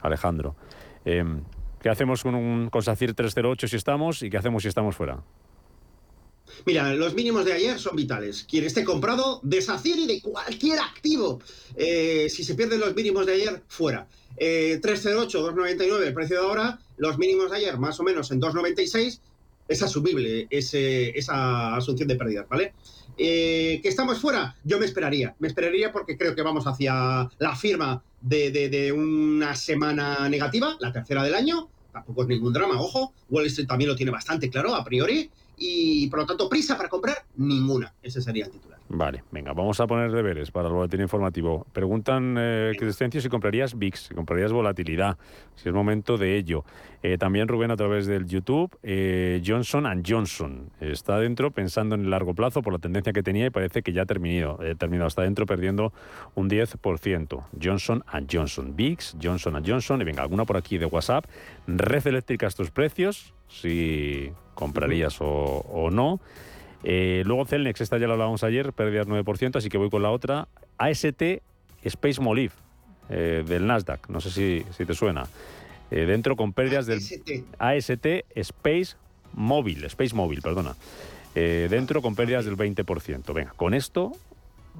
Alejandro. Eh, ¿Qué hacemos con, un, con SACIR 308 si estamos y qué hacemos si estamos fuera? Mira, los mínimos de ayer son vitales. Quien esté comprado, deshacer y de cualquier activo. Eh, si se pierden los mínimos de ayer, fuera. Eh, 308, 299, el precio de ahora, los mínimos de ayer más o menos en 296, es asumible esa asunción de pérdidas, ¿vale? Eh, que estamos fuera, yo me esperaría, me esperaría porque creo que vamos hacia la firma de, de una semana negativa, la tercera del año, tampoco es ningún drama, ojo, Wall Street también lo tiene bastante claro a priori, y por lo tanto prisa para comprar ninguna. Ese sería el titular. Vale, venga, vamos a poner deberes para el boletín informativo. Preguntan, eh, Crescencio, si comprarías VIX, si comprarías volatilidad, si es momento de ello. Eh, también Rubén a través del YouTube, eh, Johnson Johnson está dentro pensando en el largo plazo por la tendencia que tenía y parece que ya ha terminado, eh, terminado está dentro perdiendo un 10%. Johnson Johnson, VIX, Johnson Johnson, y venga, alguna por aquí de WhatsApp. Red eléctrica estos precios, si comprarías o, o no. Eh, luego Celnex, esta ya la hablábamos ayer, pérdidas 9%, así que voy con la otra. AST Space Molif, eh, del Nasdaq, no sé si, si te suena. Eh, dentro con pérdidas del AST Space Móvil, Space Móvil, perdona. Eh, dentro con pérdidas del 20%. Venga, con esto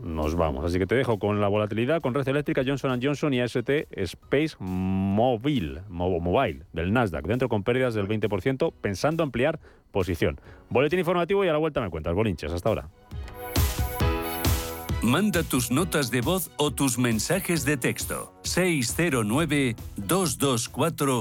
nos vamos. Así que te dejo con la volatilidad, con Red Eléctrica, Johnson Johnson y AST Space Mobile, Mobile del Nasdaq, dentro con pérdidas del 20%, pensando ampliar posición. Boletín informativo y a la vuelta me cuentas. Bolinches, hasta ahora. Manda tus notas de voz o tus mensajes de texto. 609 224